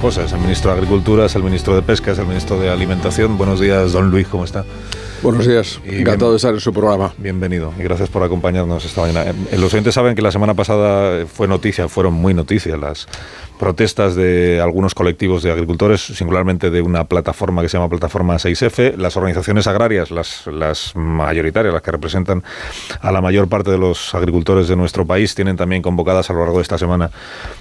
cosas. El ministro de Agricultura, es el ministro de Pesca, es el ministro de Alimentación. Buenos días, don Luis, ¿cómo está? Buenos días, encantado de estar en su programa. Bienvenido y gracias por acompañarnos esta mañana. Eh, los oyentes saben que la semana pasada fue noticia, fueron muy noticias las protestas de algunos colectivos de agricultores, singularmente de una plataforma que se llama Plataforma 6F. Las organizaciones agrarias, las, las mayoritarias, las que representan a la mayor parte de los agricultores de nuestro país, tienen también convocadas a lo largo de esta semana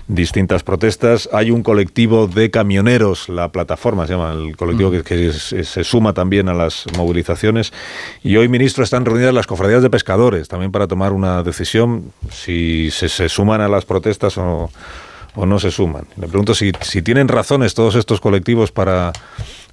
distintas protestas. Hay un colectivo de camioneros, la plataforma se llama, el colectivo que, se suma también a las movilizaciones. Y hoy, ministro, están reunidas las cofradías de pescadores también para tomar una decisión si se, se suman a las protestas o o no se suman. Le pregunto si, si tienen razones todos estos colectivos para,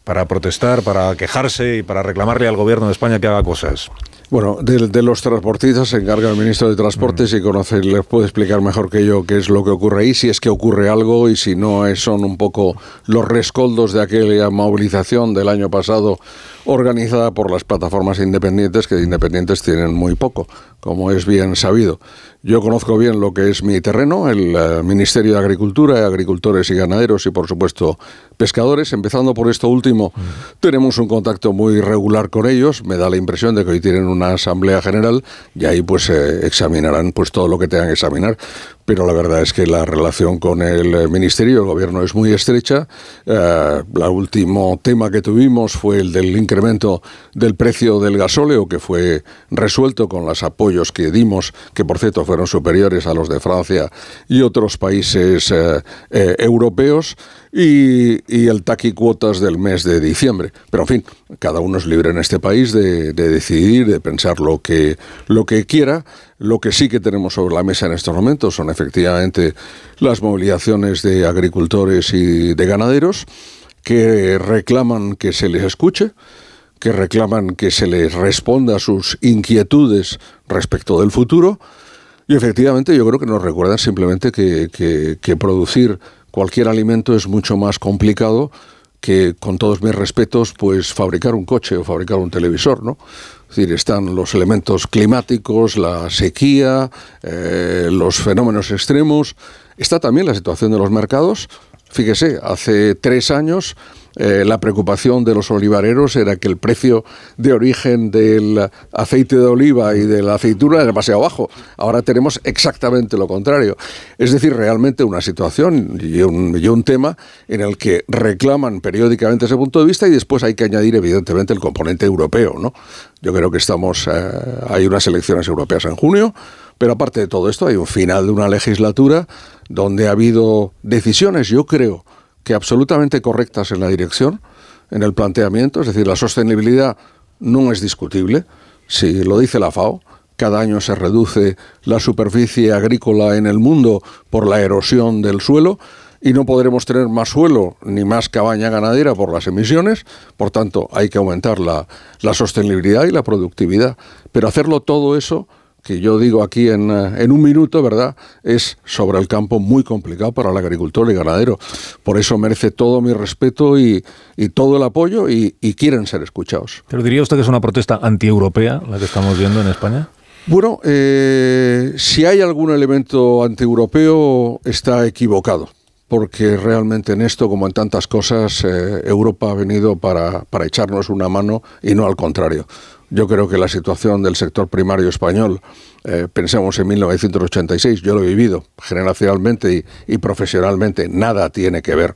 para protestar, para quejarse y para reclamarle al gobierno de España que haga cosas. Bueno, de, los transportistas se encarga el ministro de Transportes mm. y conoce, les puede explicar mejor que yo qué es lo que ocurre ahí, si es que ocurre algo y si no son un poco los rescoldos de aquella movilización del año pasado organizada por las plataformas independientes, que independientes tienen muy poco, como es bien sabido. Yo conozco bien lo que es mi terreno, el eh, Ministerio de Agricultura, Agricultores y Ganaderos y por supuesto pescadores. Empezando por esto último, tenemos un contacto muy regular con ellos. Me da la impresión de que hoy tienen una asamblea general y ahí pues eh, examinarán pues todo lo que tengan que examinar pero la verdad es que la relación con el eh, Ministerio, el Gobierno es muy estrecha. Eh, último tema que tuvimos fue el del incremento del precio del gasóleo, que fue resuelto con los apoyos que dimos, que por cierto fueron superiores a los de Francia y otros países eh, europeos y, el taqui cuotas del mes de diciembre. Pero en fin, cada uno es libre en este país de, decidir, de pensar lo que, lo que quiera. Lo que sí que tenemos sobre la mesa en estos momentos son efectivamente las movilizaciones de agricultores y de ganaderos que reclaman que se les escuche, que reclaman que se les responda a sus inquietudes respecto del futuro. Y efectivamente yo creo que nos recuerdan simplemente que producir cualquier alimento es mucho más complicado que, con todos mis respetos, pues fabricar un coche o fabricar un televisor, ¿no? Es decir, están los elementos climáticos, la sequía, eh, los fenómenos extremos. Está también la situación de los mercados. Fíjese, hace tres años eh, la preocupación de los olivareros era que el precio de origen del aceite de oliva y de la aceituna era demasiado bajo. Ahora tenemos exactamente lo contrario. Es decir, realmente una situación y un, y un tema en el que reclaman periódicamente ese punto de vista y después hay que añadir evidentemente el componente europeo. ¿no? Yo creo que estamos, eh, hay unas elecciones europeas en junio. Pero aparte de todo esto, hay un final de una legislatura donde ha habido decisiones, yo creo, que absolutamente correctas en la dirección, en el planteamiento, es decir, la sostenibilidad no es discutible, si lo dice la FAO, cada año se reduce la superficie agrícola en el mundo por la erosión del suelo y no podremos tener más suelo ni más cabaña ganadera por las emisiones, por tanto hay que aumentar la, la sostenibilidad y la productividad. Pero hacerlo todo eso que yo digo aquí en, eh, en, un minuto, ¿verdad? Es sobre el campo muy complicado para el agricultor y ganadero. Por eso merece todo mi respeto y, y todo el apoyo y, quieren ser escuchados. ¿Pero diría usted que es una protesta antieuropea la que estamos viendo en España? Bueno, eh, si hay algún elemento antieuropeo, está equivocado porque realmente en esto, como en tantas cosas, eh, Europa ha venido para, para, echarnos una mano y no al contrario. Yo creo que la situación del sector primario español, eh, pensemos en 1986, yo lo he vivido generacionalmente y, profesionalmente, nada tiene que ver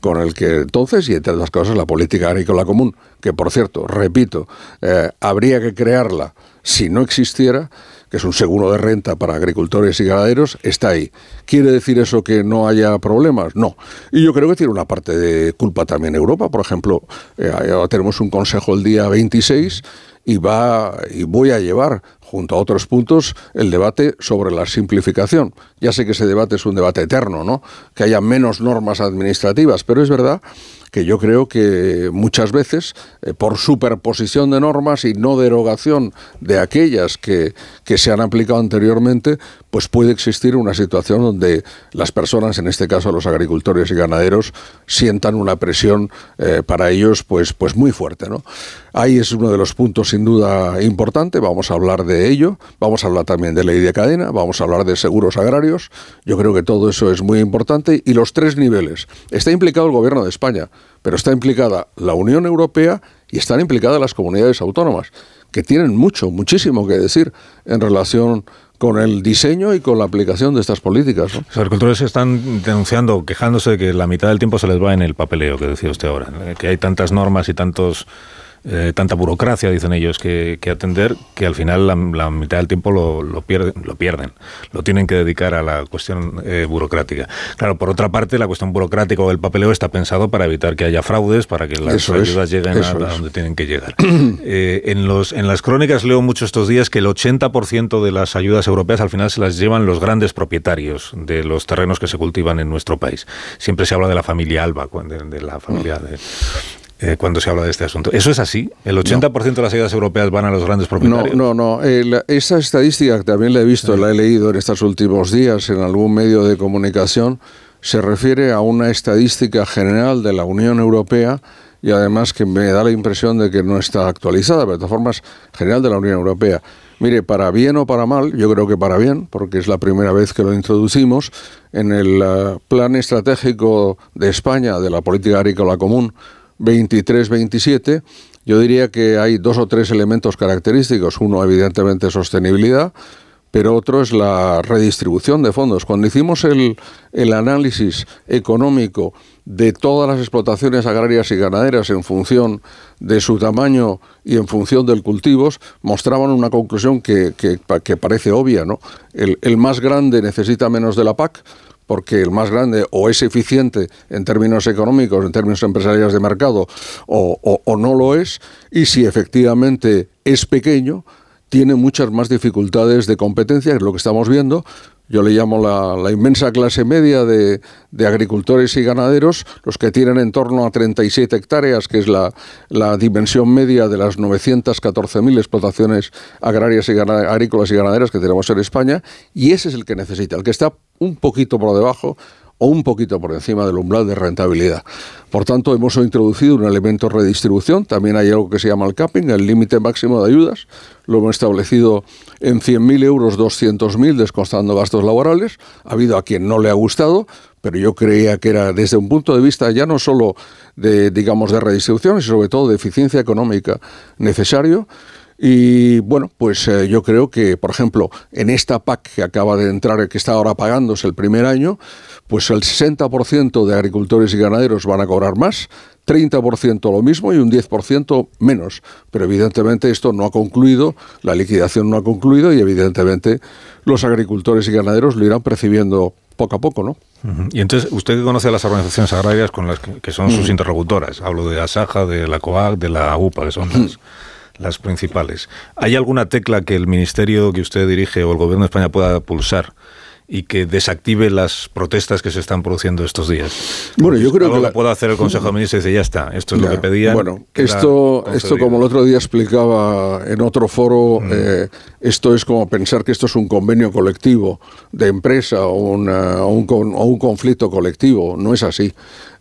con el que entonces, y entre otras cosas, la política agrícola común, que por cierto, repito, eh, habría que crearla si no existiera, que es un seguro de renta para agricultores y ganaderos, está ahí. ¿Quiere decir eso que no haya problemas? No. Y yo creo que tiene una parte de culpa también Europa. Por ejemplo, eh, tenemos un consejo el día 26 y va y voy a llevar junto a otros puntos el debate sobre la simplificación. Ya sé que ese debate es un debate eterno, ¿no? Que haya menos normas administrativas, pero es verdad que yo creo que muchas veces, eh, por superposición de normas y no derogación de aquellas que, que, se han aplicado anteriormente, pues puede existir una situación donde las personas, en este caso los agricultores y ganaderos, sientan una presión eh, para ellos pues, pues muy fuerte. ¿no? Ahí es uno de los puntos sin duda importante. Vamos a hablar de ello, vamos a hablar también de ley de cadena, vamos a hablar de seguros agrarios, yo creo que todo eso es muy importante y los tres niveles. Está implicado el gobierno de España, pero está implicada la Unión Europea y están implicadas las comunidades autónomas, que tienen mucho, muchísimo que decir en relación con el diseño y con la aplicación de estas políticas. Los agricultores están denunciando, quejándose de que la mitad del tiempo se les va en el papeleo, que decía usted ahora, que hay tantas normas y tantos eh, tanta burocracia, dicen ellos, que, atender, que al final la, mitad del tiempo lo, lo, pierden, lo pierden, lo tienen que dedicar a la cuestión eh, burocrática. Claro, por otra parte, la cuestión burocrática o el papeleo está pensado para evitar que haya fraudes, para que las ayudas lleguen a, donde tienen que llegar. Eh, en, los, en las crónicas leo mucho estos días que el 80% de las ayudas europeas al final se las llevan los grandes propietarios de los terrenos que se cultivan en nuestro país. Siempre se habla de la familia Alba, de, de la familia de, eh, cuando se habla de este asunto. ¿Eso es así? ¿El 80% de las ayudas europeas van a los grandes propietarios? No, no, no. Eh, esa estadística que también la he visto, la he leído en estos últimos días en algún medio de comunicación, se refiere a una estadística general de la Unión Europea y además que me da la impresión de que no está actualizada, pero de todas formas, general de la Unión Europea. Mire, para bien o para mal, yo creo que para bien, porque es la primera vez que lo introducimos, en el eh, plan estratégico de España de la política agrícola común 23-27, yo diría que hay dos o tres elementos característicos. Uno, evidentemente, sostenibilidad, pero otro es la redistribución de fondos. Cuando hicimos el, el análisis económico de todas las explotaciones agrarias y ganaderas en función de su tamaño y en función del cultivos, mostraban una conclusión que, que, que parece obvia. ¿no? El, el más grande necesita menos de la PAC, porque el más grande o es eficiente en términos económicos, en términos empresariales de mercado, o, no lo es, y si efectivamente es pequeño, tiene muchas más dificultades de competencia, que es lo que estamos viendo, yo le llamo la, inmensa clase media de, agricultores y ganaderos, los que tienen en torno a 37 hectáreas, que es la, dimensión media de las 914.000 explotaciones agrarias y agrícolas y ganaderas que tenemos en España, y ese es el que necesita, el que está un poquito por debajo o un poquito por encima del umbral de rentabilidad. Por tanto, hemos introducido un elemento de redistribución. También hay algo que se llama el capping, el límite máximo de ayudas. Lo hemos establecido en 100.000 euros, 200.000, descontando gastos laborales. Ha habido a quien no le ha gustado, pero yo creía que era desde un punto de vista ya no solo de, digamos, de redistribución, sino sobre todo de eficiencia económica necesario. Y bueno, pues eh, yo creo que, por ejemplo, en esta PAC que acaba de entrar, que está ahora pagándose el primer año, pues el 60% de agricultores y ganaderos van a cobrar más, 30% lo mismo y un 10% menos. Pero evidentemente esto no ha concluido, la liquidación no ha concluido y evidentemente los agricultores y ganaderos lo irán percibiendo poco a poco, ¿no? Y entonces, usted que conoce a las organizaciones agrarias con las que, son sus interlocutores, hablo de ASAJA, de la COAC, de la UPA, que son las las principales. ¿Hay alguna tecla que el ministerio que usted dirige o el gobierno de España pueda pulsar y que desactive las protestas que se están produciendo estos días. Bueno, yo creo que lo puede hacer el Consejo de Ministros y dice, ya está, esto es lo que pedían. Bueno, esto, esto como el otro día explicaba en otro foro, mm. eh, esto es como pensar que esto es un convenio colectivo de empresa o, un, un, conflicto colectivo. No es así.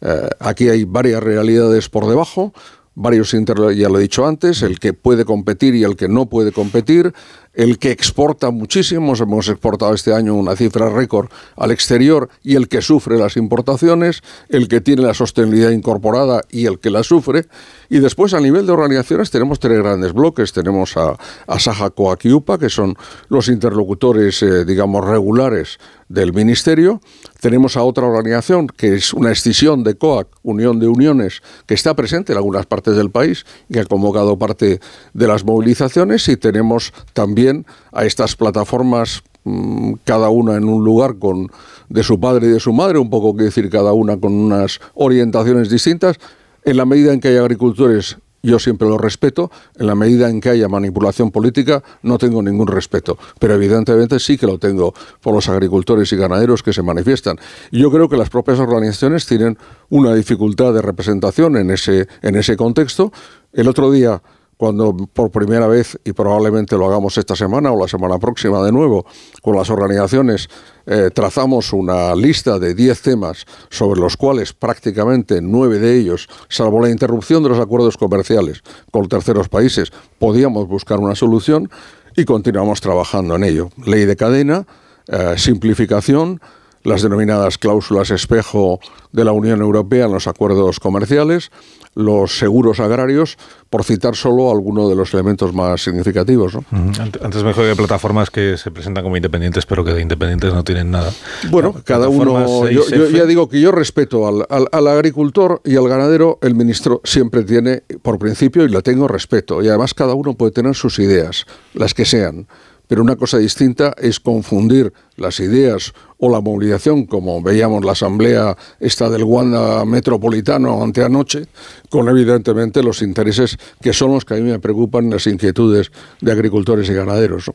Eh, aquí hay varias realidades por debajo varios ya lo he dicho antes, el que puede competir y el que no puede competir, el que exporta muchísimo, hemos exportado este año una cifra récord al exterior y el que sufre las importaciones, el que tiene la sostenibilidad incorporada y el que la sufre. Y después a nivel de organizaciones tenemos tres grandes bloques. Tenemos a, a Saja Coac y UPA, que son los interlocutores, eh, digamos, regulares del Ministerio. Tenemos a otra organización que es una escisión de COAC, Unión de Uniones, que está presente en algunas partes del país que ha convocado parte de las movilizaciones. Y tenemos también a estas plataformas, mm, cada una en un lugar con de su padre y de su madre, un poco que decir cada una con unas orientaciones distintas. En la medida en que hay agricultores yo siempre lo respeto. En la medida en que haya manipulación política, no tengo ningún respeto. Pero evidentemente sí que lo tengo por los agricultores y ganaderos que se manifiestan. Yo creo que las propias organizaciones tienen una dificultad de representación en ese, en ese contexto. El otro día cuando por primera vez, y probablemente lo hagamos esta semana o la semana próxima de nuevo, con las organizaciones, eh, trazamos una lista de 10 temas sobre los cuales prácticamente nueve de ellos, salvo la interrupción de los acuerdos comerciales con terceros países, podíamos buscar una solución. y continuamos trabajando en ello. Ley de cadena, eh, simplificación, las denominadas cláusulas espejo de la Unión Europea en los acuerdos comerciales, los seguros agrarios, por citar solo algunos de los elementos más significativos. Antes me dijo que hay plataformas que se presentan como independientes, pero que de independientes no tienen nada. Bueno, cada uno. Yo, ya digo que yo respeto al, al, agricultor y al ganadero, el ministro siempre tiene, por principio, y lo tengo respeto. Y además, cada uno puede tener sus ideas, las que sean pero una cosa distinta es confundir las ideas o la movilización, como veíamos la asamblea esta del Wanda Metropolitano anteanoche, con evidentemente los intereses que son los que a mí me preocupan, las inquietudes de agricultores y ganaderos.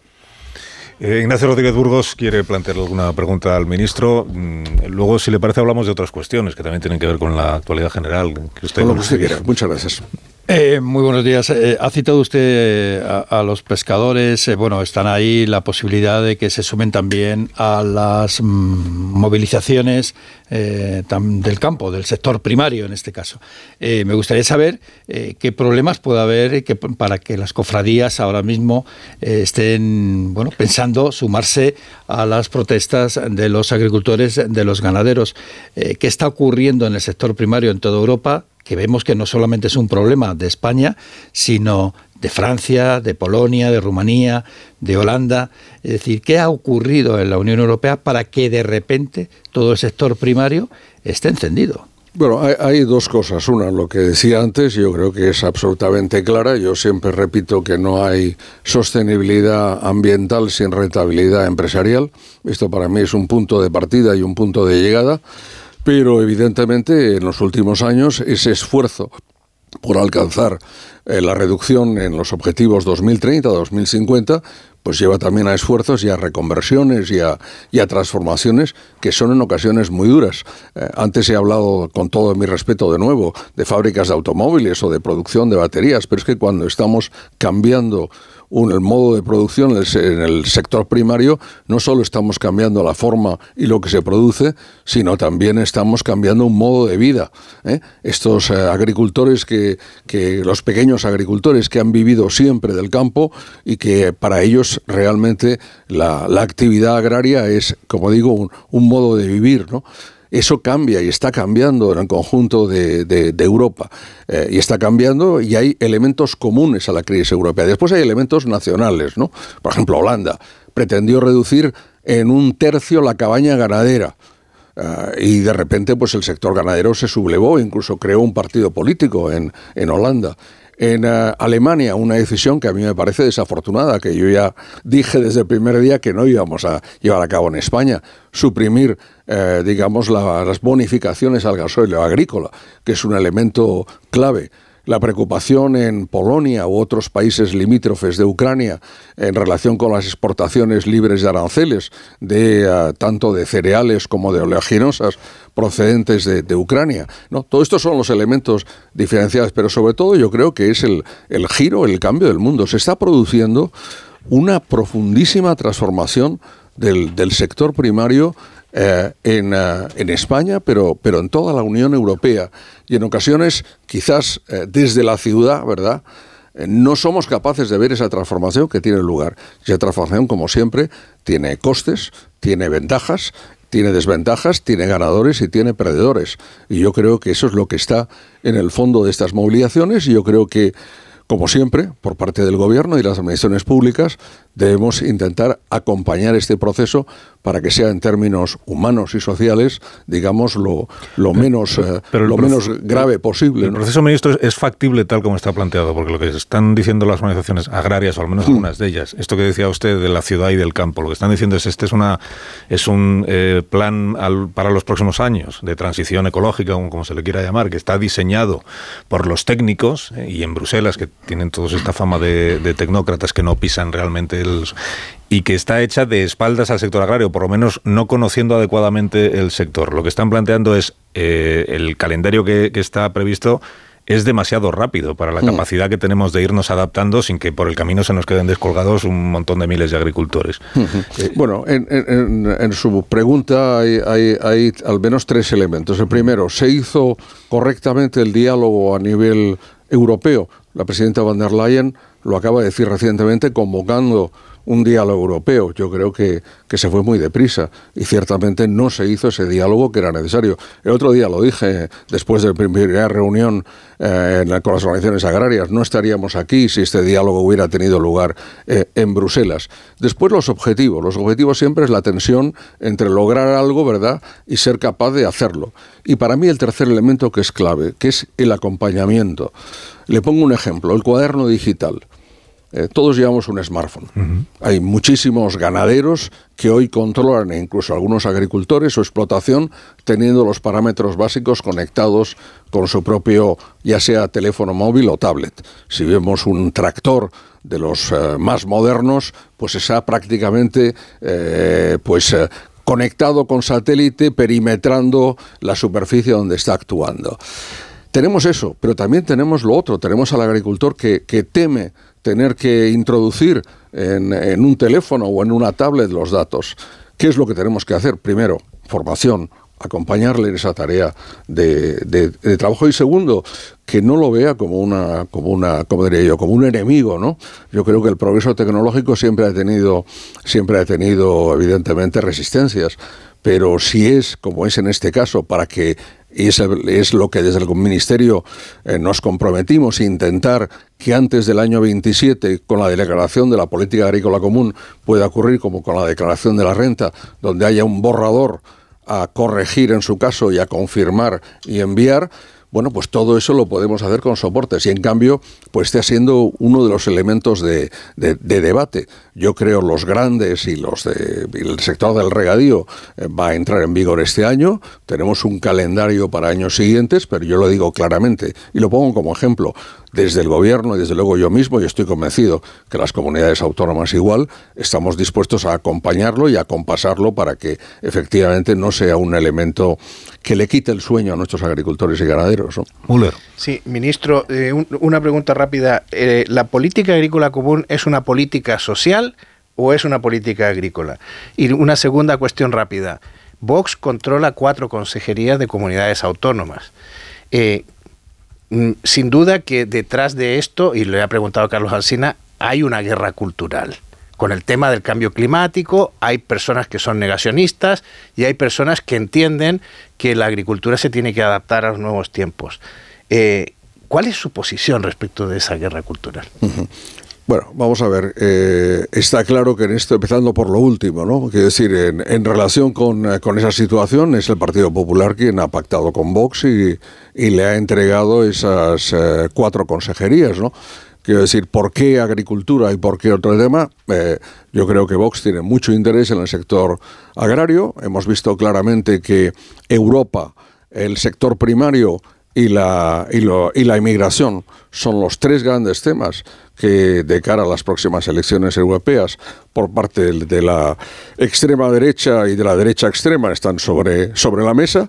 Eh, Ignacio Rodríguez Burgos quiere plantear alguna pregunta al ministro. Mm, luego, si le parece, hablamos de otras cuestiones que también tienen que ver con la actualidad general. Que usted, lo que usted quiera. Muchas gracias. Eh, muy buenos días. Eh, ha citado usted eh, a, los pescadores. bueno, están ahí la posibilidad de que se sumen también a las mm, movilizaciones del campo, del sector primario en este caso. me gustaría saber qué problemas puede haber que, para que las cofradías ahora mismo estén bueno, pensando sumarse a las protestas de los agricultores, de los ganaderos. ¿Qué está ocurriendo en el sector primario en toda Europa? Que vemos que no solamente es un problema de España, sino de Francia, de Polonia, de Rumanía, de Holanda. Es decir, ¿qué ha ocurrido en la Unión Europea para que de repente todo el sector primario esté encendido? Bueno, hay, dos cosas. Una, lo que decía antes, yo creo que es absolutamente clara. Yo siempre repito que no hay sostenibilidad ambiental sin rentabilidad empresarial. Esto para mí es un punto de partida y un punto de llegada pero evidentemente en los últimos años ese esfuerzo por alcanzar eh, la reducción en los objetivos 2030-2050, pues lleva también a esfuerzos y a reconversiones y a, transformaciones que son en ocasiones muy duras. Eh, antes he hablado, con todo mi respeto de nuevo, de fábricas de automóviles o de producción de baterías, pero es que cuando estamos cambiando el modo de producción en el sector primario, no solo estamos cambiando la forma y lo que se produce, sino también estamos cambiando un modo de vida. ¿eh? Estos eh, agricultores que, los pequeños agricultores que han vivido siempre del campo y que para ellos realmente la, actividad agraria es, como digo, un, un modo de vivir, ¿no? Eso cambia y está cambiando en el conjunto de, Europa. Eh, y está cambiando y hay elementos comunes a la crisis europea. Después hay elementos nacionales, ¿no? Por ejemplo, Holanda pretendió reducir en un tercio la cabaña ganadera. Eh, y de repente, pues el sector ganadero se sublevó, incluso creó un partido político en, en Holanda en eh, Alemania, una decisión que a mí me parece desafortunada, que yo ya dije desde el primer día que no íbamos a llevar a cabo en España, suprimir, eh, digamos, las bonificaciones al gasoil agrícola, que es un elemento clave. La preocupación en Polonia u otros países limítrofes de Ucrania en relación con las exportaciones libres de aranceles, de eh, tanto de cereales como de oleaginosas procedentes de, Ucrania. ¿no? Todo esto son los elementos diferenciados, pero sobre todo yo creo que es el, el giro, el cambio del mundo. Se está produciendo una profundísima transformación del, del sector primario eh, en, eh, en, España, pero, pero en toda la Unión Europea. Y en ocasiones, quizás eh, desde la ciudad, ¿verdad? no somos capaces de ver esa transformación que tiene lugar. Esa transformación, como siempre, tiene costes, tiene ventajas, tiene desventajas, tiene ganadores y tiene perdedores. Y yo creo que eso es lo que está en el fondo de estas movilizaciones y yo creo que como siempre, por parte del Gobierno y las administraciones públicas, debemos intentar acompañar este proceso para que sea en términos humanos y sociales, digamos, lo, lo menos, eh, lo menos grave posible. El proceso, ministro, es factible tal como está planteado, porque lo que están diciendo las organizaciones agrarias, o al menos mm. algunas de ellas, esto que decía usted de la ciudad y del campo, lo que están diciendo es este es una es un eh, plan para los próximos años de transición ecológica, como, se le quiera llamar, que está diseñado por los técnicos eh, y en Bruselas, que tienen todos esta fama de, de tecnócratas que no pisan realmente el, y que está hecha de espaldas al sector agrario, por lo menos no conociendo adecuadamente el sector. Lo que están planteando es eh, el calendario que, está previsto es demasiado rápido para la mm. capacidad que tenemos de irnos adaptando sin que por el camino se nos queden descolgados un montón de miles de agricultores. Eh, bueno, en, su pregunta hay, hay, al menos tres elementos. El primero, ¿se hizo correctamente el diálogo a nivel europeo? La presidenta van der Leyen lo acaba de decir recientemente, convocando un diálogo europeo. Yo creo que, que se fue muy deprisa y ciertamente no se hizo ese diálogo que era necesario. El otro día lo dije, después de la primera reunión eh, con las organizaciones agrarias, no estaríamos aquí si este diálogo hubiera tenido lugar eh, en Bruselas. Después los objetivos. Los objetivos siempre es la tensión entre lograr algo, ¿verdad?, y ser capaz de hacerlo. Y para mí el tercer elemento que es clave, que es el acompañamiento. Le pongo un ejemplo, el cuaderno digital. Eh, todos llevamos un smartphone. Hay muchísimos ganaderos que hoy controlan, e incluso algunos agricultores, su explotación teniendo los parámetros básicos conectados con su propio, ya sea teléfono móvil o tablet. Si vemos un tractor de los eh, más modernos, pues está prácticamente eh, pues, conectado con satélite, perimetrando la superficie donde está actuando. Tenemos eso, pero también tenemos lo otro. Tenemos al agricultor que, teme tener que introducir en, un teléfono o en una tablet los datos. ¿Qué es lo que tenemos que hacer? Primero, formación, acompañarle en esa tarea de, trabajo y segundo que no lo vea como una como una como diría yo como un enemigo no yo creo que el progreso tecnológico siempre ha tenido siempre ha tenido evidentemente resistencias pero si es como es en este caso para que y es, es, lo que desde el Ministerio eh, nos comprometimos, intentar que antes del año 27, con la declaración de la política agrícola común, pueda ocurrir como con la declaración de la renta, donde haya un borrador a corregir en su caso y a confirmar y enviar, bueno, pues todo eso lo podemos hacer con soportes y en cambio, pues está siendo uno de los elementos de, debate. Yo creo los grandes y los del sector del regadío eh, va a entrar en vigor este año. Tenemos un calendario para años siguientes, pero yo lo digo claramente y lo pongo como ejemplo desde el gobierno y desde luego yo mismo, y estoy convencido que las comunidades autónomas igual, estamos dispuestos a acompañarlo y a compasarlo para que efectivamente no sea un elemento que le quite el sueño a nuestros agricultores y ganaderos. Müller. Sí, ministro, eh, una pregunta rápida. Eh, ¿La política agrícola común es una política social o es una política agrícola? Y una segunda cuestión rápida. Vox controla cuatro consejerías de comunidades autónomas. Eh, mm, sin duda que detrás de esto, y le ha preguntado Carlos Alsina, hay una guerra cultural con el tema del cambio climático, hay personas que son negacionistas y hay personas que entienden que la agricultura se tiene que adaptar a los nuevos tiempos. Eh, ¿Cuál es su posición respecto de esa guerra cultural? Bueno, vamos a ver. Eh, está claro que en esto, empezando por lo último, ¿no? Quiero decir, en, relación eh, con, esa situación, es el Partido Popular quien ha pactado con Vox y, le ha entregado esas cuatro consejerías, ¿no? Quiero decir, ¿por qué agricultura y por qué otro tema? Eh, yo creo que Vox tiene mucho interés en el sector agrario. Hemos visto claramente que Europa, el sector primario y la, y, la inmigración son los tres grandes temas que de cara a las próximas elecciones europeas por parte de la extrema derecha y de la derecha extrema están sobre, sobre la mesa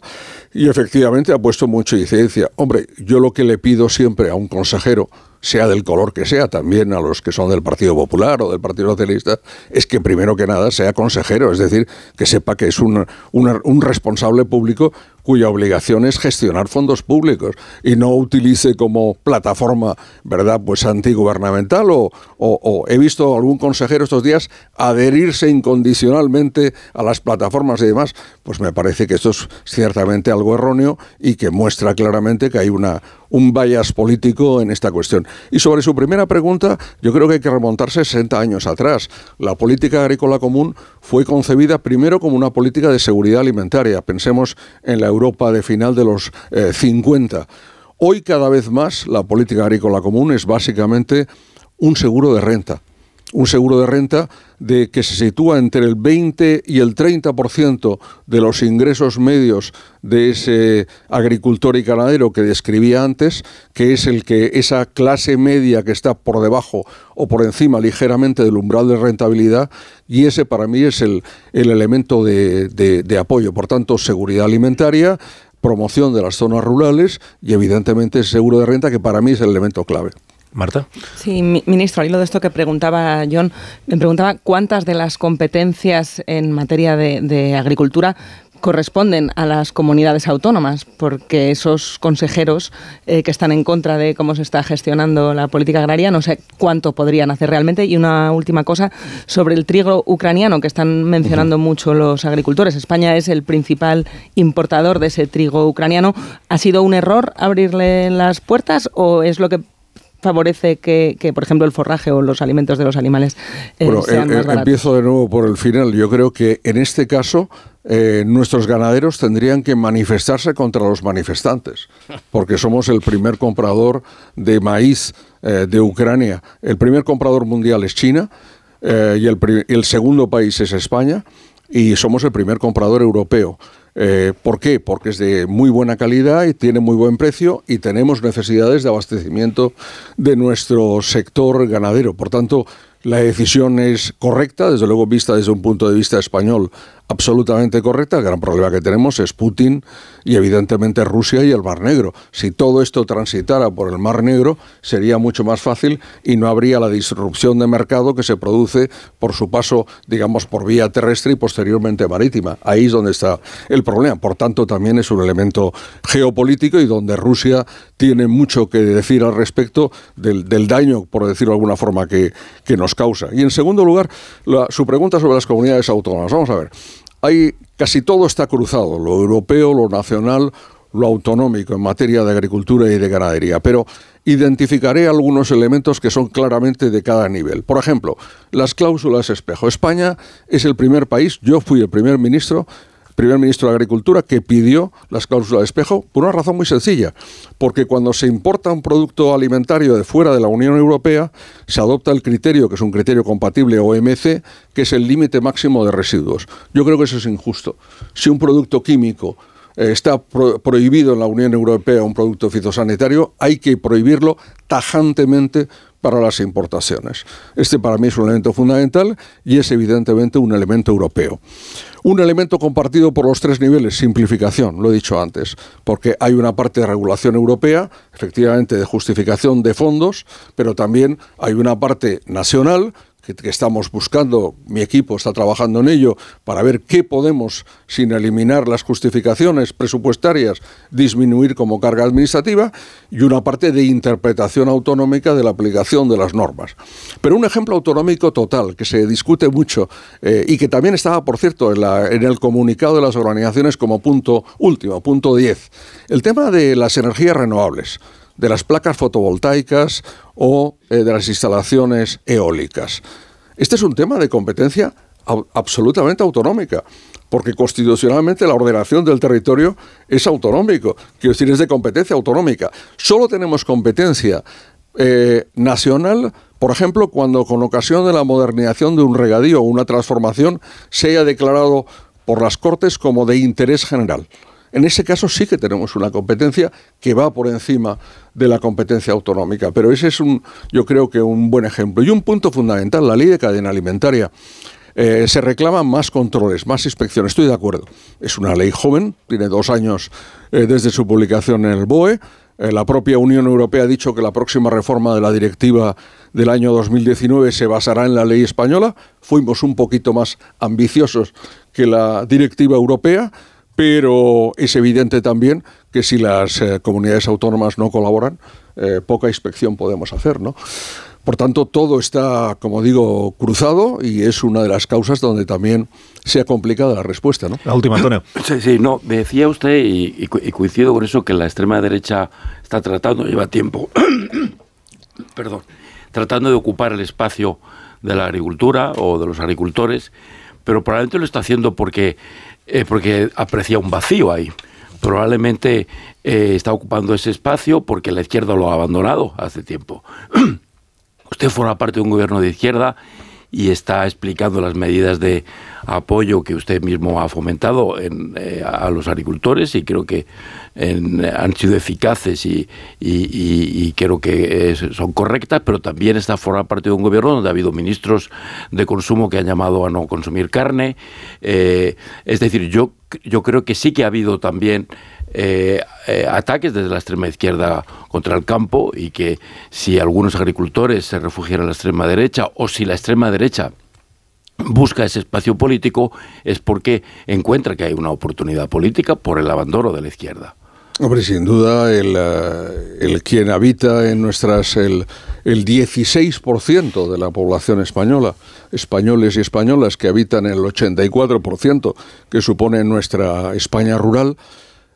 y efectivamente ha puesto mucha incidencia. Hombre, yo lo que le pido siempre a un consejero sea del color que sea, también a los que son del Partido Popular o del Partido Socialista, es que primero que nada sea consejero, es decir, que sepa que es un, un responsable público cuya obligación es gestionar fondos públicos y no utilice como plataforma, ¿verdad?, pues antigubernamental o, o, he visto algún consejero estos días adherirse incondicionalmente a las plataformas y demás, pues me parece que esto es ciertamente algo erróneo y que muestra claramente que hay una, un bias político en esta cuestión. Y sobre su primera pregunta, yo creo que hay que remontarse 60 años atrás. La política agrícola común fue concebida primero como una política de seguridad alimentaria. Pensemos en la Europa de final de los 50. Eh, Hoy cada vez más la política agrícola común es básicamente un seguro de renta. Un seguro de renta de que se sitúa entre el 20 y el 30% de los ingresos medios de ese agricultor y ganadero que describía antes, que es el que esa clase media que está por debajo o por encima ligeramente del umbral de rentabilidad, y ese para mí es el, elemento de, de apoyo. Por tanto, seguridad alimentaria, promoción de las zonas rurales y evidentemente seguro de renta que para mí es el elemento clave. Marta. Sí, ministro, al hilo de esto que preguntaba John, me preguntaba cuántas de las competencias en materia de, agricultura corresponden a las comunidades autónomas, porque esos consejeros eh, que están en contra de cómo se está gestionando la política agraria, no sé cuánto podrían hacer realmente. Y una última cosa sobre el trigo ucraniano, que están mencionando mucho los agricultores. España es el principal importador de ese trigo ucraniano. ¿Ha sido un error abrirle las puertas o es lo que favorece que, por ejemplo, el forraje o los alimentos de los animales eh, sean más baratos? Empiezo de nuevo por el final. Yo creo que en este caso eh, nuestros ganaderos tendrían que manifestarse contra los manifestantes, porque somos el primer comprador de maíz eh, de Ucrania. El primer comprador mundial es China y el segundo país es España y somos el primer comprador europeo. Eh, ¿Por qué? Porque es de muy buena calidad y tiene muy buen precio y tenemos necesidades de abastecimiento de nuestro sector ganadero. Por tanto, la decisión es correcta, desde luego vista desde un punto de vista español absolutamente correcta. El gran problema que tenemos es Putin y evidentemente Rusia y el Mar Negro. Si todo esto transitara por el Mar Negro sería mucho más fácil y no habría la disrupción de mercado que se produce por su paso, digamos, por vía terrestre y posteriormente marítima. Ahí es donde está el problema. Por tanto, también es un elemento geopolítico y donde Rusia tiene mucho que decir al respecto del, daño, por decirlo de alguna forma, que, nos causa. Y en segundo lugar, su pregunta sobre las comunidades autónomas. Vamos a ver hay casi todo está cruzado, lo europeo, lo nacional, lo autonómico en materia de agricultura y de ganadería, pero identificaré algunos elementos que son claramente de cada nivel. Por ejemplo, las cláusulas espejo. España es el primer país, yo fui el primer ministro primer ministro de Agricultura que pidió las cláusulas de espejo por una razón muy sencilla, porque cuando se importa un producto alimentario de fuera de la Unión Europea, se adopta el criterio, que es un criterio compatible OMC, que es el límite máximo de residuos. Yo creo que eso es injusto. Si un producto químico eh, está prohibido en la Unión Europea un producto fitosanitario, hay que prohibirlo tajantemente para las importaciones. Este para mí es un elemento fundamental y es evidentemente un elemento europeo. Un elemento compartido por los tres niveles, simplificación, lo he dicho antes, porque hay una parte de regulación europea, efectivamente de justificación de fondos, pero también hay una parte nacional que, estamos buscando, mi equipo está trabajando en ello, para ver qué podemos, sin eliminar las justificaciones presupuestarias, disminuir como carga administrativa, y una parte de interpretación autonómica de la aplicación de las normas. Pero un ejemplo autonómico total, que se discute mucho eh, y que también estaba, por cierto, en, el comunicado de las organizaciones como punto último, punto 10, el tema de las energías renovables de las placas fotovoltaicas o eh, de las instalaciones eólicas. Este es un tema de competencia absolutamente autonómica, porque constitucionalmente la ordenación del territorio es autonómico, quiero decir, es de competencia autonómica. Solo tenemos competencia eh, nacional, por ejemplo, cuando con ocasión de la modernización de un regadío o una transformación se haya declarado por las Cortes como de interés general. En ese caso sí que tenemos una competencia que va por encima de la competencia autonómica, pero ese es un, yo creo que un buen ejemplo. Y un punto fundamental, la ley de cadena alimentaria. Eh, se reclaman más controles, más inspecciones. Estoy de acuerdo. Es una ley joven, tiene dos años eh, desde su publicación en el BOE. Eh, la propia Unión Europea ha dicho que la próxima reforma de la directiva del año 2019 se basará en la ley española. Fuimos un poquito más ambiciosos que la directiva europea pero es evidente también que si las eh, comunidades autónomas no colaboran, eh, poca inspección podemos hacer, ¿no? Por tanto, todo está, como digo, cruzado y es una de las causas donde también sea complicada la respuesta, ¿no? La última, Antonio. Sí, sí, no, me decía usted, y, y coincido con eso, que la extrema derecha está tratando, lleva tiempo, perdón, tratando de ocupar el espacio de la agricultura o de los agricultores, pero probablemente lo está haciendo porque eh, porque aprecia un vacío ahí. Probablemente eh, está ocupando ese espacio porque la izquierda lo ha abandonado hace tiempo. Usted forma parte de un gobierno de izquierda y está explicando las medidas de apoyo que usted mismo ha fomentado eh, a los agricultores y creo que han sido eficaces y, creo que son correctas, pero también está formando parte de un gobierno donde ha habido ministros de consumo que han llamado a no consumir carne. Eh, es decir, yo, yo creo que sí que ha habido también eh, eh, ataques desde la extrema izquierda contra el campo y que si algunos agricultores se refugiaran a la extrema derecha o si la extrema derecha busca ese espacio político es porque encuentra que hay una oportunidad política por el abandono de la izquierda. Hombre, sin duda, el, eh, el quien habita en nuestras. El, el 16% de la población española, españoles y españolas que habitan el 84% que supone nuestra España rural,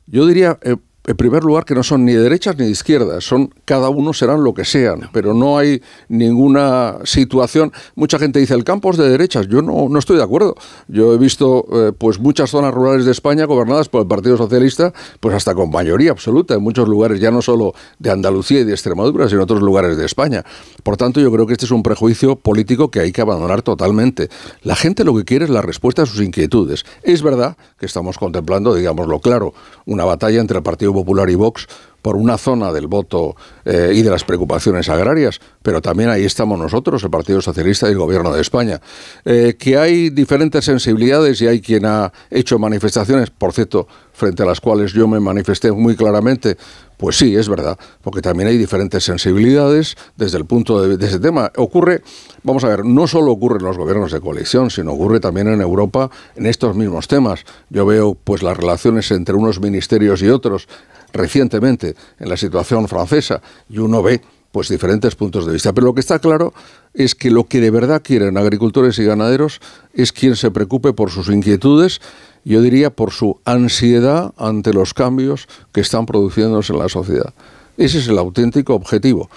yo diría, eh, en primer lugar, que no son ni de derechas ni de izquierdas, son cada uno serán lo que sean, pero no hay ninguna situación. Mucha gente dice el campo es de derechas, yo no, no estoy de acuerdo. Yo he visto eh, pues muchas zonas rurales de España gobernadas por el Partido Socialista, pues hasta con mayoría absoluta en muchos lugares, ya no solo de Andalucía y de Extremadura, sino en otros lugares de España. Por tanto, yo creo que este es un prejuicio político que hay que abandonar totalmente. La gente lo que quiere es la respuesta a sus inquietudes. Es verdad que estamos contemplando, digámoslo claro, una batalla entre el Partido Popular y Vox por una zona del voto eh, y de las preocupaciones agrarias, pero también ahí estamos nosotros, el Partido Socialista y el Gobierno de España. Eh, que hay diferentes sensibilidades y hay quien ha hecho manifestaciones, por cierto, frente a las cuales yo me manifesté muy claramente, pues sí, es verdad, porque también hay diferentes sensibilidades desde el punto de, de ese tema. Ocurre, vamos a ver, no solo ocurre en los gobiernos de coalición, sino ocurre también en Europa en estos mismos temas. Yo veo pues las relaciones entre unos ministerios y otros recientemente en la situación francesa y uno ve pues diferentes puntos de vista. Pero lo que está claro es que lo que de verdad quieren agricultores y ganaderos es quien se preocupe por sus inquietudes, yo diría por su ansiedad ante los cambios que están produciéndose en la sociedad. Ese es el auténtico objetivo.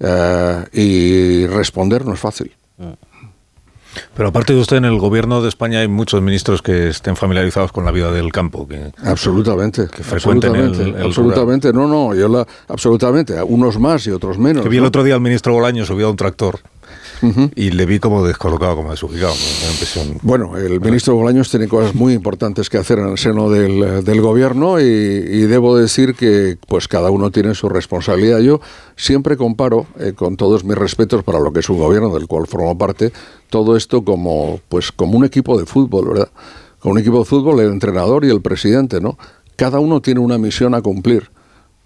Eh, y responder no es fácil. Pero aparte de usted, en el gobierno de España hay muchos ministros que estén familiarizados con la vida del campo. Que, absolutamente. Que absolutamente, el, el absolutamente. No, no, yo la, absolutamente. Unos más y otros menos. Que vi el ¿no? otro día al ministro Bolaño subido a un tractor. Uh -huh. Y le vi como descolocado, como desubicado. Bueno, el ministro Bolaños tiene cosas muy importantes que hacer en el seno del, del gobierno y, y, debo decir que pues cada uno tiene su responsabilidad. Yo siempre comparo, eh, con todos mis respetos para lo que es un gobierno del cual formo parte, todo esto como pues como un equipo de fútbol, ¿verdad? Como un equipo de fútbol, el entrenador y el presidente, ¿no? Cada uno tiene una misión a cumplir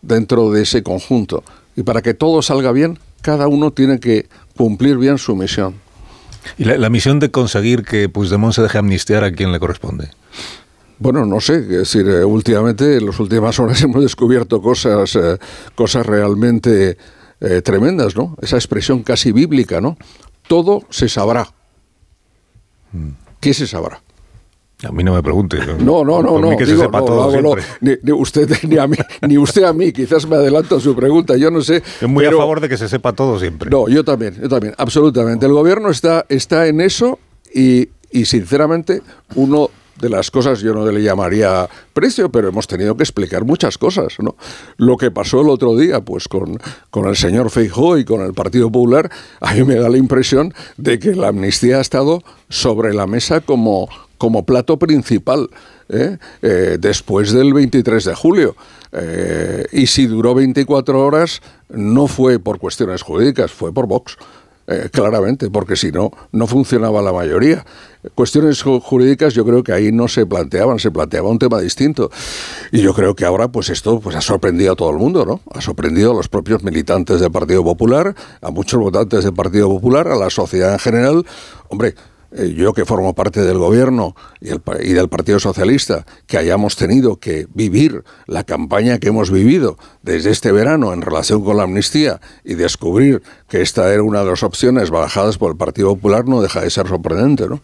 dentro de ese conjunto. Y para que todo salga bien, cada uno tiene que cumplir bien su misión. ¿Y la, la misión de conseguir que Puigdemont se deje amnistiar a quién le corresponde? Bueno, no sé, es decir, eh, últimamente, en las últimas horas hemos descubierto cosas, eh, cosas realmente eh, tremendas, ¿no? Esa expresión casi bíblica, ¿no? Todo se sabrá. ¿Qué se sabrá? A mí no me pregunte. No, no, no, no. que digo, se sepa no, todo no, ni, ni, usted ni a mí, ni usted a mí. Quizás me adelanto a su pregunta. Yo no sé. Yo muy pero, a favor de que se sepa todo siempre. No, yo también, yo también, absolutamente. El gobierno está, está en eso y, y sinceramente uno de las cosas yo no le llamaría precio, pero hemos tenido que explicar muchas cosas, ¿no? Lo que pasó el otro día, pues con, con el señor Feijóo y con el Partido Popular, a mí me da la impresión de que la amnistía ha estado sobre la mesa como, como plato principal. ¿eh? Eh, después del 23 de julio. Eh, y si duró 24 horas, no fue por cuestiones jurídicas, fue por Vox. Claramente, porque si no, no funcionaba la mayoría. Cuestiones jurídicas yo creo que ahí no se planteaban, se planteaba un tema distinto. Y yo creo que ahora pues esto pues, ha sorprendido a todo el mundo, ¿no? Ha sorprendido a los propios militantes del Partido Popular, a muchos votantes del Partido Popular, a la sociedad en general. Hombre, yo que formo parte del gobierno y, del Partido Socialista, que hayamos tenido que vivir la campaña que hemos vivido desde este verano en relación con la amnistía y descubrir que esta era una de las opciones barajadas por el Partido Popular, no deja de ser sorprendente, ¿no?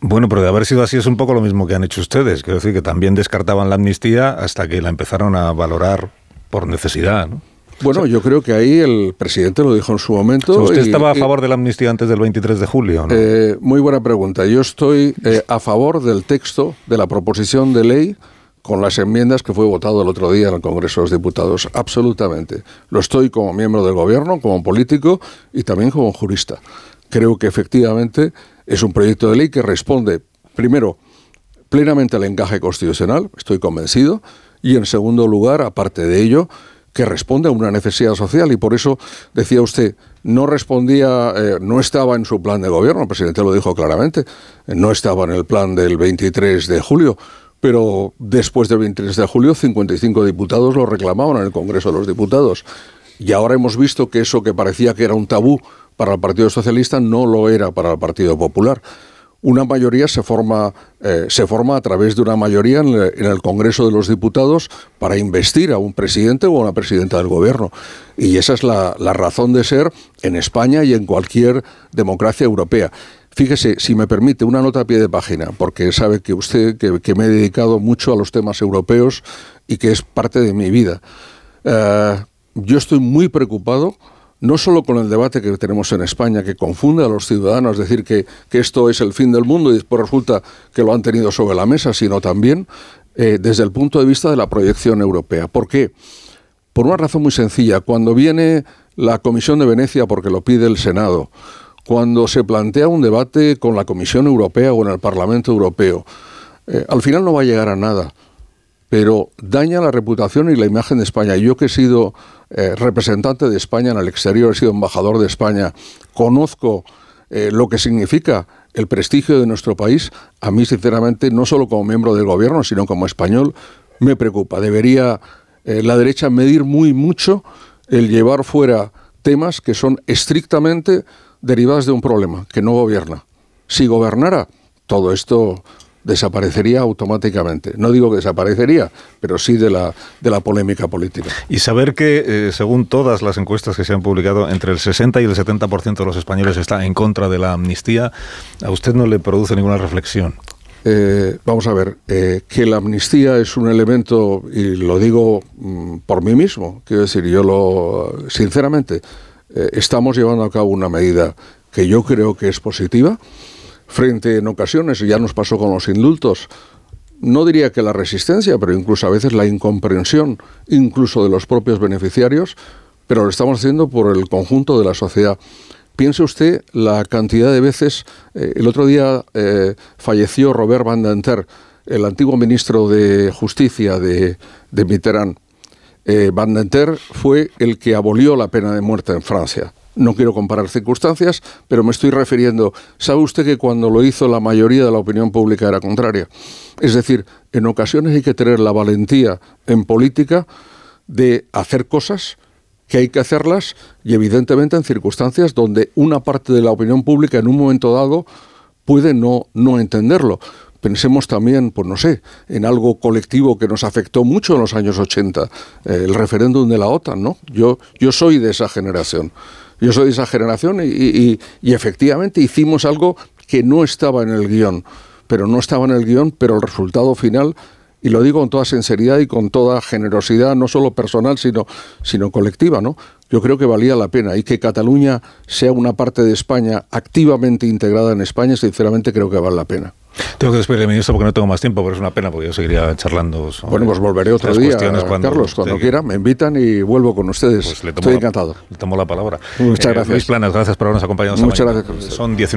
Bueno, pero de haber sido así es un poco lo mismo que han hecho ustedes. Quiero decir que también descartaban la amnistía hasta que la empezaron a valorar por necesidad, ¿no? Bueno, yo creo que ahí el presidente lo dijo en su momento. O sea, ¿Usted y, estaba a favor y, de la amnistía antes del 23 de julio? ¿no? Eh, muy buena pregunta. Yo estoy eh, a favor del texto de la proposición de ley con las enmiendas que fue votado el otro día en el Congreso de los Diputados. Absolutamente. Lo estoy como miembro del Gobierno, como político y también como jurista. Creo que efectivamente es un proyecto de ley que responde, primero, plenamente al encaje constitucional, estoy convencido, y en segundo lugar, aparte de ello, que responde a una necesidad social y por eso decía usted no respondía eh, no estaba en su plan de gobierno. El presidente lo dijo claramente no estaba en el plan del 23 de julio pero después del 23 de julio 55 diputados lo reclamaban en el Congreso de los Diputados. Y ahora hemos visto que eso que parecía que era un tabú para el Partido Socialista, no lo era para el Partido Popular una mayoría se forma, eh, se forma a través de una mayoría en el, Congreso de los Diputados para investir a un presidente o a una presidenta del gobierno. Y esa es la, razón de ser en España y en cualquier democracia europea. Fíjese, si me permite, una nota a pie de página, porque sabe que usted, que, me he dedicado mucho a los temas europeos y que es parte de mi vida. Eh, yo estoy muy preocupado no solo con el debate que tenemos en España, que confunde a los ciudadanos, decir que, esto es el fin del mundo y después resulta que lo han tenido sobre la mesa, sino también eh, desde el punto de vista de la proyección europea. ¿Por qué? Por una razón muy sencilla. Cuando viene la Comisión de Venecia, porque lo pide el Senado, cuando se plantea un debate con la Comisión Europea o en el Parlamento Europeo, eh, al final no va a llegar a nada pero daña la reputación y la imagen de España. Yo que he sido eh, representante de España en el exterior, he sido embajador de España, conozco eh, lo que significa el prestigio de nuestro país, a mí sinceramente, no solo como miembro del gobierno, sino como español, me preocupa. Debería eh, la derecha medir muy mucho el llevar fuera temas que son estrictamente derivados de un problema, que no gobierna. Si gobernara, todo esto desaparecería automáticamente. No digo que desaparecería, pero sí de la, de la polémica política. Y saber que, eh, según todas las encuestas que se han publicado, entre el 60 y el 70% de los españoles está en contra de la amnistía, ¿a usted no le produce ninguna reflexión? Eh, vamos a ver, eh, que la amnistía es un elemento, y lo digo mm, por mí mismo, quiero decir, yo lo, sinceramente, estamos llevando a cabo una medida que yo creo que es positiva, frente en ocasiones, ya nos pasó con los indultos, no diría que la resistencia, pero incluso a veces la incomprensión, incluso de los propios beneficiarios, pero lo estamos haciendo por el conjunto de la sociedad. Piense usted la cantidad de veces, eh, el otro día eh, falleció Robert Van Denter, el antiguo ministro de Justicia de, de Mitterrand. Eh, Van Denter fue el que abolió la pena de muerte en Francia. No quiero comparar circunstancias, pero me estoy refiriendo, ¿sabe usted que cuando lo hizo la mayoría de la opinión pública era contraria? Es decir, en ocasiones hay que tener la valentía en política de hacer cosas que hay que hacerlas y evidentemente en circunstancias donde una parte de la opinión pública en un momento dado puede no, no entenderlo. Pensemos también, pues no sé, en algo colectivo que nos afectó mucho en los años 80, eh, el referéndum de la OTAN, ¿no? Yo, yo soy de esa generación. Yo soy de esa generación y, efectivamente hicimos algo que no estaba en el guion, pero no estaba en el guion, pero el resultado final y lo digo con toda sinceridad y con toda generosidad, no solo personal, sino, sino colectiva, ¿no? Yo creo que valía la pena y que Cataluña sea una parte de España activamente integrada en España, sinceramente creo que vale la pena. Tengo que despedirme, ministro, porque no tengo más tiempo, pero es una pena, porque yo seguiría charlando. bueno, pues volveré otro día, cuando Carlos, cuando quiera, me invitan y vuelvo con ustedes. Pues Estoy encantado. Le tomo la palabra. Muchas eh, gracias. Luis Planas, gracias por habernos acompañado Muchas gracias. Son 19